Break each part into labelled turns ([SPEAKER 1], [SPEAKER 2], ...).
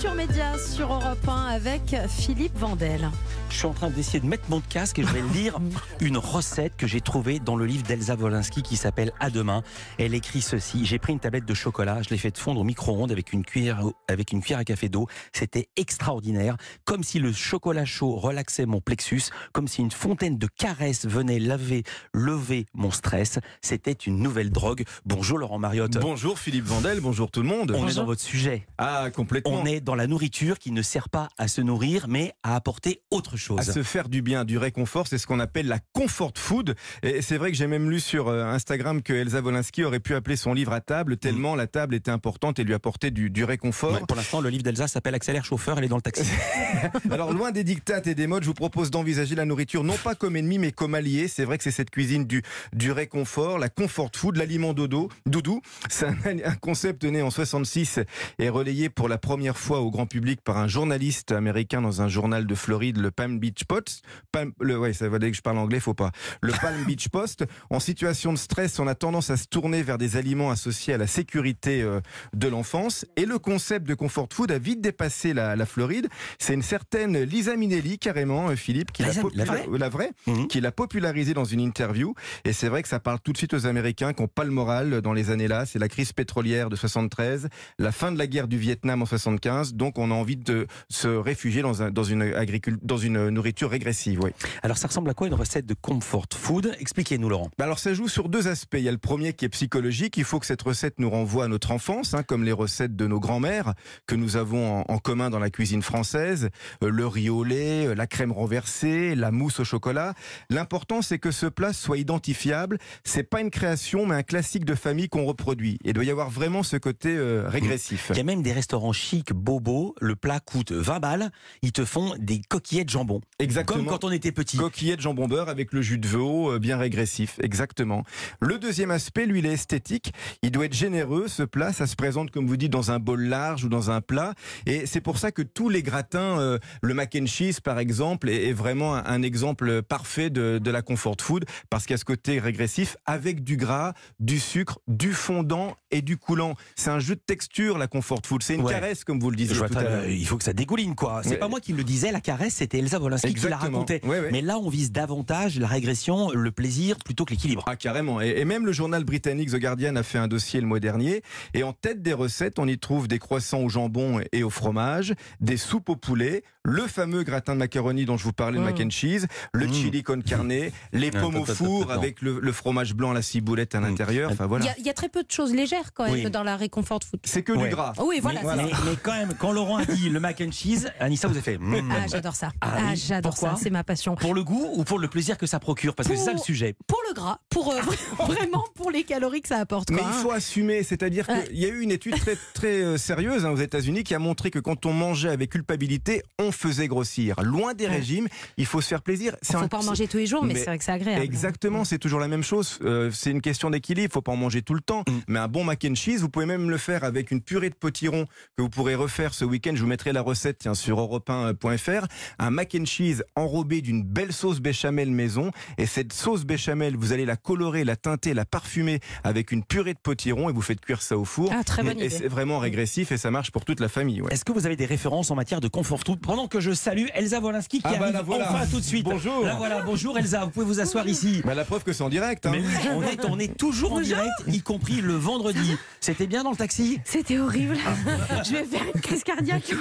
[SPEAKER 1] Culture Média sur Europe 1 avec Philippe Vandel.
[SPEAKER 2] Je suis en train d'essayer de mettre mon casque et je vais lire une recette que j'ai trouvée dans le livre d'Elsa Wolinski qui s'appelle À demain. Elle écrit ceci J'ai pris une tablette de chocolat, je l'ai fait fondre au micro-ondes avec une cuillère avec une cuillère à café d'eau. C'était extraordinaire, comme si le chocolat chaud relaxait mon plexus, comme si une fontaine de caresses venait laver, lever mon stress. C'était une nouvelle drogue. Bonjour Laurent Mariotte.
[SPEAKER 3] Bonjour Philippe Vandel, bonjour tout le monde.
[SPEAKER 2] On est dans votre sujet.
[SPEAKER 3] Ah, complètement.
[SPEAKER 2] On est dans la nourriture qui ne sert pas à se nourrir, mais à apporter autre chose.
[SPEAKER 3] À se faire du bien, du réconfort, c'est ce qu'on appelle la comfort food. Et c'est vrai que j'ai même lu sur euh, Instagram que Elsa Wolinski aurait pu appeler son livre à table, tellement la table était importante et lui apportait du, du réconfort.
[SPEAKER 2] Ouais, pour l'instant, le livre d'Elsa s'appelle Accélère chauffeur, elle est dans le taxi.
[SPEAKER 3] Alors, loin des dictates et des modes, je vous propose d'envisager la nourriture non pas comme ennemi, mais comme allié. C'est vrai que c'est cette cuisine du, du réconfort, la comfort food, l'aliment dodo, doudou. C'est un, un concept né en 66 et relayé pour la première fois au grand public par un journaliste américain dans un journal de Floride, le Palm Beach Post. Palm, le, ouais, ça va dire que je parle anglais, faut pas. Le Palm Beach Post. En situation de stress, on a tendance à se tourner vers des aliments associés à la sécurité euh, de l'enfance. Et le concept de comfort food a vite dépassé la, la Floride. C'est une certaine Lisa Minnelli, carrément, euh, Philippe, qui l'a
[SPEAKER 2] la vraie?
[SPEAKER 3] la vraie,
[SPEAKER 2] Mhm.
[SPEAKER 3] qui l'a popularisé dans une interview. Et c'est vrai que ça parle tout de suite aux Américains qui n'ont pas le moral dans les années-là. C'est la crise pétrolière de 73, la fin de la guerre du Vietnam en 75. Donc on a envie de se réfugier dans, un, dans, une, agricul- dans une nourriture régressive. Oui.
[SPEAKER 2] Alors, ça ressemble à quoi une recette de comfort food? Expliquez-nous, Laurent.
[SPEAKER 3] Bah alors ça joue sur deux aspects. Il y a le premier qui est psychologique. Il faut que cette recette nous renvoie à notre enfance, hein, comme les recettes de nos grands-mères que nous avons en, en commun dans la cuisine française. Euh, le riz au lait, euh, la crème renversée, la mousse au chocolat. L'important c'est que ce plat soit identifiable. C'est pas une création, mais un classique de famille qu'on reproduit. Et il doit y avoir vraiment ce côté euh, régressif.
[SPEAKER 2] Il y a même des restaurants chics, bobos. Le plat coûte 20 balles. Ils te font des coquillettes de jambon.
[SPEAKER 3] Exactement.
[SPEAKER 2] Comme quand on était petit.
[SPEAKER 3] Coquillettes jambon beurre avec le jus de veau euh, bien régressif, exactement. Le deuxième aspect, lui, il est esthétique. Il doit être généreux. Ce plat, ça se présente comme vous dites dans un bol large ou dans un plat, et c'est pour ça que tous les gratins, euh, le mac and cheese par exemple, est, est vraiment un, un exemple parfait de, de la comfort food parce qu'il y a ce côté régressif avec du gras, du sucre, du fondant et du coulant. C'est un jeu de texture la comfort food. C'est une
[SPEAKER 2] Ouais.
[SPEAKER 3] caresse comme vous le disiez
[SPEAKER 2] vois
[SPEAKER 3] tout à
[SPEAKER 2] très-
[SPEAKER 3] l'heure.
[SPEAKER 2] il faut que ça dégouline, quoi. C'est
[SPEAKER 3] Mais-
[SPEAKER 2] pas moi qui le disais, la caresse, c'était Elsa Wolinski qui la racontait.
[SPEAKER 3] Ouais, ouais.
[SPEAKER 2] Mais là, on vise davantage la régression, le plaisir, plutôt que l'équilibre.
[SPEAKER 3] Ah carrément. Et, et même le journal britannique The Guardian a fait un dossier le mois dernier. Et en tête des recettes, on y trouve des croissants au jambon et au fromage, des soupes au poulet, le fameux gratin de macaroni dont je vous parlais, le
[SPEAKER 1] Mm.
[SPEAKER 3] mac and cheese, le
[SPEAKER 2] Mm.
[SPEAKER 3] chili con carne, les
[SPEAKER 2] Ah,
[SPEAKER 3] pommes au
[SPEAKER 2] attends,
[SPEAKER 3] four avec le, le fromage blanc, la ciboulette à l'intérieur. Enfin
[SPEAKER 1] Il
[SPEAKER 3] voilà.
[SPEAKER 1] y, a, il y a très peu de choses légères quand même
[SPEAKER 2] Oui.
[SPEAKER 1] dans la réconfort food.
[SPEAKER 3] C'est que
[SPEAKER 2] Ouais.
[SPEAKER 3] du gras.
[SPEAKER 1] Oui, voilà.
[SPEAKER 3] Voilà.
[SPEAKER 1] c'est-
[SPEAKER 2] Mais, mais quand même, quand Laurent a dit le mac and cheese, Anissa, vous avez fait. mm.
[SPEAKER 1] Ah, j'adore ça.
[SPEAKER 2] Ah
[SPEAKER 1] Ah, j'adore ça. C'est ma passion.
[SPEAKER 2] Pour le goût ou pour le plaisir que ça procure Parce que c'est ça le sujet.
[SPEAKER 1] Pour le gras, pour euh, vraiment pour les calories que ça apporte.
[SPEAKER 3] Mais il
[SPEAKER 1] hein.
[SPEAKER 3] faut assumer, c'est-à-dire
[SPEAKER 1] Ouais.
[SPEAKER 3] qu'il y a eu une étude très, très euh, sérieuse hein, aux États-Unis qui a montré que quand on mangeait avec culpabilité, on faisait grossir. Loin des
[SPEAKER 1] Ouais.
[SPEAKER 3] régimes, il faut se faire plaisir. C'est
[SPEAKER 1] faut
[SPEAKER 3] un-
[SPEAKER 1] pas en manger tous les jours, mais,
[SPEAKER 3] mais
[SPEAKER 1] c'est vrai que c'est agréable.
[SPEAKER 3] Exactement, c'est toujours la même chose. Euh, c'est une question d'équilibre. Faut pas en manger tout le temps.
[SPEAKER 2] Mm.
[SPEAKER 3] Mais un bon mac and cheese, vous pouvez même le faire avec une purée de potiron que vous pourrez refaire ce week-end. Je vous mettrai la recette tiens, sur europe1.fr. Un mac and cheese enrobé d'une belle sauce béchamel maison. Et cette sauce béchamel, vous allez la colorer, la teinter, la parfumer avec une purée de potiron et vous faites cuire ça au four.
[SPEAKER 1] Ah, très bonne
[SPEAKER 3] et
[SPEAKER 1] idée.
[SPEAKER 3] c'est vraiment régressif et ça marche pour toute la famille. ouais.
[SPEAKER 2] Est-ce que vous avez des références en matière de confort food Pendant que je salue Elsa Wolinski qui
[SPEAKER 3] Ah bah
[SPEAKER 2] arrive
[SPEAKER 3] la voilà.
[SPEAKER 2] enfin tout de suite.
[SPEAKER 3] Bonjour.
[SPEAKER 2] La voilà, bonjour Elsa, vous pouvez vous asseoir ici.
[SPEAKER 3] Bah, la preuve que c'est en direct. hein.
[SPEAKER 2] Mais on est, on est toujours en direct, y compris le vendredi. C'était bien dans le taxi
[SPEAKER 1] C'était horrible. Je vais faire une crise cardiaque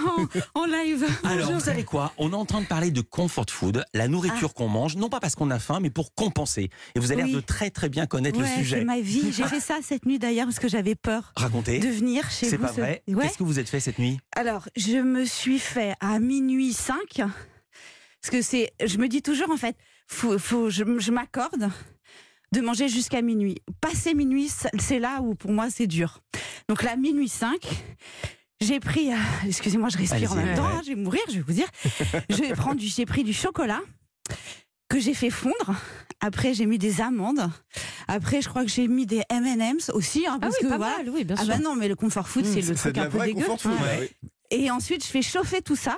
[SPEAKER 1] en, en live.
[SPEAKER 2] Alors,
[SPEAKER 1] Bonjour.
[SPEAKER 2] vous savez quoi? On est en train de parler de comfort food, la nourriture qu'on mange, non pas parce qu'on a faim, mais pour compenser. Et vous avez
[SPEAKER 4] Ah. Oui.
[SPEAKER 2] l'air de très très bien connaître
[SPEAKER 4] Ouais,
[SPEAKER 2] le
[SPEAKER 4] c'est
[SPEAKER 2] sujet.
[SPEAKER 4] ma vie. J'ai fait ça cette nuit d'ailleurs parce que j'avais peur
[SPEAKER 2] Racontez.
[SPEAKER 4] de venir chez vous.
[SPEAKER 2] C'est pas
[SPEAKER 4] ce-
[SPEAKER 2] vrai.
[SPEAKER 4] Ouais.
[SPEAKER 2] Qu'est-ce que vous êtes fait cette nuit?
[SPEAKER 4] Alors, je me suis fait à minuit 5. Parce que c'est, je me dis toujours en fait, faut, faut, je, je m'accorde de manger jusqu'à minuit. Passer minuit, c'est là où pour moi c'est dur. Donc là, minuit 5, j'ai pris, euh, excusez-moi, je respire en même temps,
[SPEAKER 2] ouais.
[SPEAKER 4] hein, je vais mourir, je vais vous dire. J'ai pris du chocolat que j'ai fait fondre. Après, j'ai mis des amandes. Après, je crois que j'ai mis des M&M's aussi, hein,
[SPEAKER 1] Ah
[SPEAKER 4] parce
[SPEAKER 1] oui,
[SPEAKER 4] que
[SPEAKER 1] pas
[SPEAKER 4] voilà.
[SPEAKER 1] mal, oui, bien
[SPEAKER 4] Ah
[SPEAKER 1] sûr.
[SPEAKER 4] bah non, mais le comfort food, c'est le truc un peu dégueu.
[SPEAKER 3] comfort food.
[SPEAKER 4] Ouais.
[SPEAKER 3] ouais.
[SPEAKER 4] Et ensuite, je fais chauffer tout ça.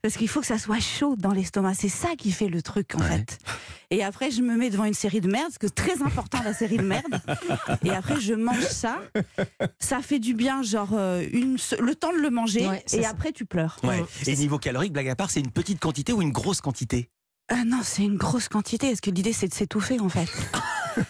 [SPEAKER 4] Parce qu'il faut que ça soit chaud dans l'estomac. C'est ça qui fait le truc, en
[SPEAKER 2] Ouais.
[SPEAKER 4] fait. Et après, je me mets devant une série de merde, parce que c'est très important la série de merde. Et après, je mange ça. Ça fait du bien, genre euh, une, le temps de le manger.
[SPEAKER 5] Ouais,
[SPEAKER 4] et
[SPEAKER 5] ça.
[SPEAKER 4] après, tu pleures.
[SPEAKER 2] Ouais. Et niveau calorique, blague à part, c'est une petite quantité ou une grosse quantité?
[SPEAKER 4] Ah non, c'est une grosse quantité. Parce que l'idée, c'est de s'étouffer, en fait?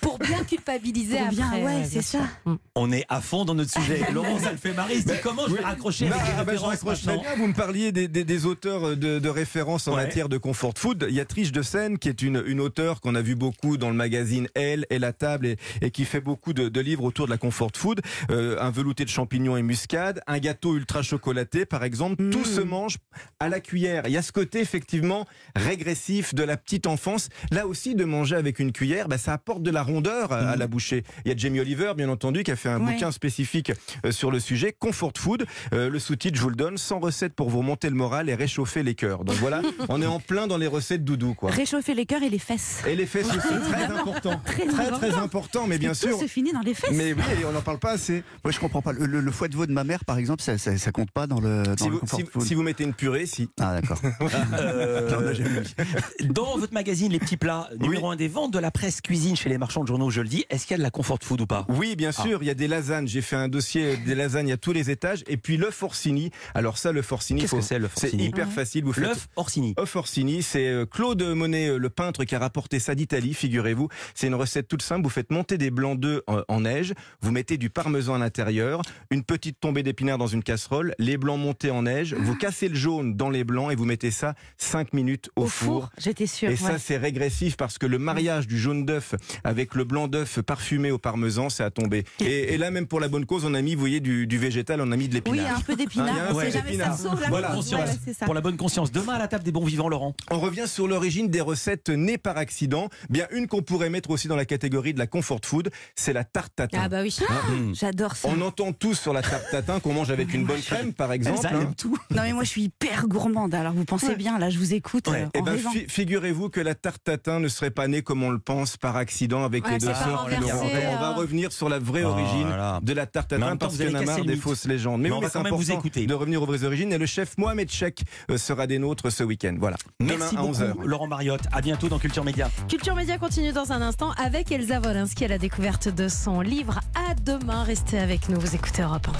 [SPEAKER 5] Pour bien culpabiliser
[SPEAKER 4] Pour bien,
[SPEAKER 5] après.
[SPEAKER 4] ouais,
[SPEAKER 5] bien
[SPEAKER 4] c'est ça.
[SPEAKER 5] Mm.
[SPEAKER 2] On est à fond dans notre sujet. Laurent, ça le fait marrer. Il se dit comment je vais raccrocher
[SPEAKER 3] Non,
[SPEAKER 2] avec les
[SPEAKER 3] ah bah,
[SPEAKER 2] références maintenant
[SPEAKER 3] bien. Vous me parliez des, des- des auteurs de, de référence en
[SPEAKER 2] Ouais.
[SPEAKER 3] matière de comfort food. Il y a Triche de Seine, qui est une, une auteure qu'on a vu beaucoup dans le magazine Elle et La Table et, et qui fait beaucoup de, de livres autour de la comfort food. Euh, un velouté de champignons et muscade, un gâteau ultra chocolaté, par exemple.
[SPEAKER 4] Mm.
[SPEAKER 3] Tout se mange à la cuillère. Il y a ce côté effectivement régressif de la petite enfance. Là aussi, de manger avec une cuillère, bah, ça apporte de la rondeur à, à la bouchée. Il y a Jamie Oliver, bien entendu, qui a fait un
[SPEAKER 4] Ouais.
[SPEAKER 3] bouquin spécifique euh, sur le sujet, Comfort Food. Euh, le sous-titre, je vous le donne, 100 recettes pour vous remonter le moral et réchauffer les cœurs. Donc voilà, on est en plein dans les recettes doudou, quoi.
[SPEAKER 4] Réchauffer les cœurs et les fesses.
[SPEAKER 3] Et les fesses aussi, très important.
[SPEAKER 4] Très
[SPEAKER 3] Très,
[SPEAKER 4] important.
[SPEAKER 3] très important, mais bien
[SPEAKER 4] Tout
[SPEAKER 3] sûr.
[SPEAKER 4] se finit dans les fesses.
[SPEAKER 3] Mais oui, on n'en parle pas assez.
[SPEAKER 6] Moi, je comprends pas. Le, le- le foie de veau de ma mère, par exemple, ça, ça, ça compte pas dans le, dans
[SPEAKER 3] Si
[SPEAKER 6] le
[SPEAKER 3] vous,
[SPEAKER 6] comfort
[SPEAKER 3] si-
[SPEAKER 6] food.
[SPEAKER 3] si vous mettez une purée, si.
[SPEAKER 6] Ah, d'accord.
[SPEAKER 2] Euh. Dans votre magazine Les Petits Plats, numéro un des ventes de la presse cuisine chez les marchands de journaux, je le dis, est-ce qu'il y a de la comfort food ou pas?
[SPEAKER 3] Oui, bien
[SPEAKER 2] Ah.
[SPEAKER 3] sûr, il y a des lasagnes. J'ai fait un dossier des lasagnes à tous les étages. Et puis le forcini. Alors ça, le forcini,
[SPEAKER 2] Qu'est-ce
[SPEAKER 3] faut-
[SPEAKER 2] que c'est le
[SPEAKER 3] c'est
[SPEAKER 2] forcini
[SPEAKER 3] hyper facile. Vous faites
[SPEAKER 2] L'œuf Orsini.
[SPEAKER 3] Œuf Orsini, c'est euh, Claude Monet, euh, le peintre, qui a rapporté ça d'Italie, figurez-vous. C'est une recette toute simple. Vous faites monter des blancs d'œufs en, en neige, vous mettez du parmesan à l'intérieur, une petite tombée d'épinards dans une casserole, les blancs montés en neige, vous cassez le jaune dans les blancs et vous mettez ça 5 minutes au,
[SPEAKER 4] Au four, j'étais sûre.
[SPEAKER 3] Et
[SPEAKER 4] ouais.
[SPEAKER 3] ça, c'est régressif parce que le mariage du jaune d'œuf avec le blanc d'œuf parfumé au parmesan, c'est à tomber. Et, et là, même pour la bonne cause, on a mis, vous voyez, du, du végétal, on a mis de
[SPEAKER 4] Oui,
[SPEAKER 3] l'épinard.
[SPEAKER 4] un peu
[SPEAKER 3] Hein, il y
[SPEAKER 4] d'épinards.
[SPEAKER 3] a un
[SPEAKER 4] on
[SPEAKER 3] peu
[SPEAKER 4] sait jamais, ça
[SPEAKER 3] d'épinards.
[SPEAKER 4] sauve la
[SPEAKER 3] Voilà.
[SPEAKER 4] cause.
[SPEAKER 2] Conscience.
[SPEAKER 4] Ouais, ça.
[SPEAKER 2] Pour la bonne conscience. Demain à la table des bons vivants, Laurent.
[SPEAKER 3] On revient sur l'origine des recettes nées par accident. Bien, une qu'on pourrait mettre aussi dans la catégorie de la comfort food, c'est la tarte tatin.
[SPEAKER 5] Ah bah oui.
[SPEAKER 2] Mmh.
[SPEAKER 4] J'adore ça.
[SPEAKER 3] On entend tous sur la tarte tatin qu'on mange avec une bonne crème, par exemple.
[SPEAKER 2] Elle
[SPEAKER 3] hein.
[SPEAKER 2] aime tout.
[SPEAKER 4] Non mais moi je suis hyper gourmande. Alors vous pensez
[SPEAKER 3] Ouais.
[SPEAKER 4] bien, là je vous écoute
[SPEAKER 2] Ouais.
[SPEAKER 4] euh,
[SPEAKER 3] Eh
[SPEAKER 4] en
[SPEAKER 3] ben, fi- figurez-vous que la tarte tatin ne serait pas née comme on le pense par accident avec
[SPEAKER 5] Ouais,
[SPEAKER 3] les deux sœurs. On va
[SPEAKER 5] hein.
[SPEAKER 3] revenir sur la vraie
[SPEAKER 2] Oh
[SPEAKER 3] origine
[SPEAKER 2] là là.
[SPEAKER 3] de la tarte
[SPEAKER 2] temps,
[SPEAKER 3] parce qu'il y en a marre des fausses légendes.
[SPEAKER 2] Mais
[SPEAKER 3] oui,
[SPEAKER 2] on va quand même vous écouter.
[SPEAKER 3] De revenir aux vraies origines et le chef Mohamed Chek euh, sera des nôtres ce week-end. Voilà.
[SPEAKER 2] Merci
[SPEAKER 3] Demain à 11h.
[SPEAKER 2] beaucoup, Laurent Mariotte. À bientôt dans Culture Média.
[SPEAKER 5] Culture Média continue dans un instant avec Elsa Wolinski à la découverte de son livre À demain. Restez avec nous, vous écoutez Europe 1.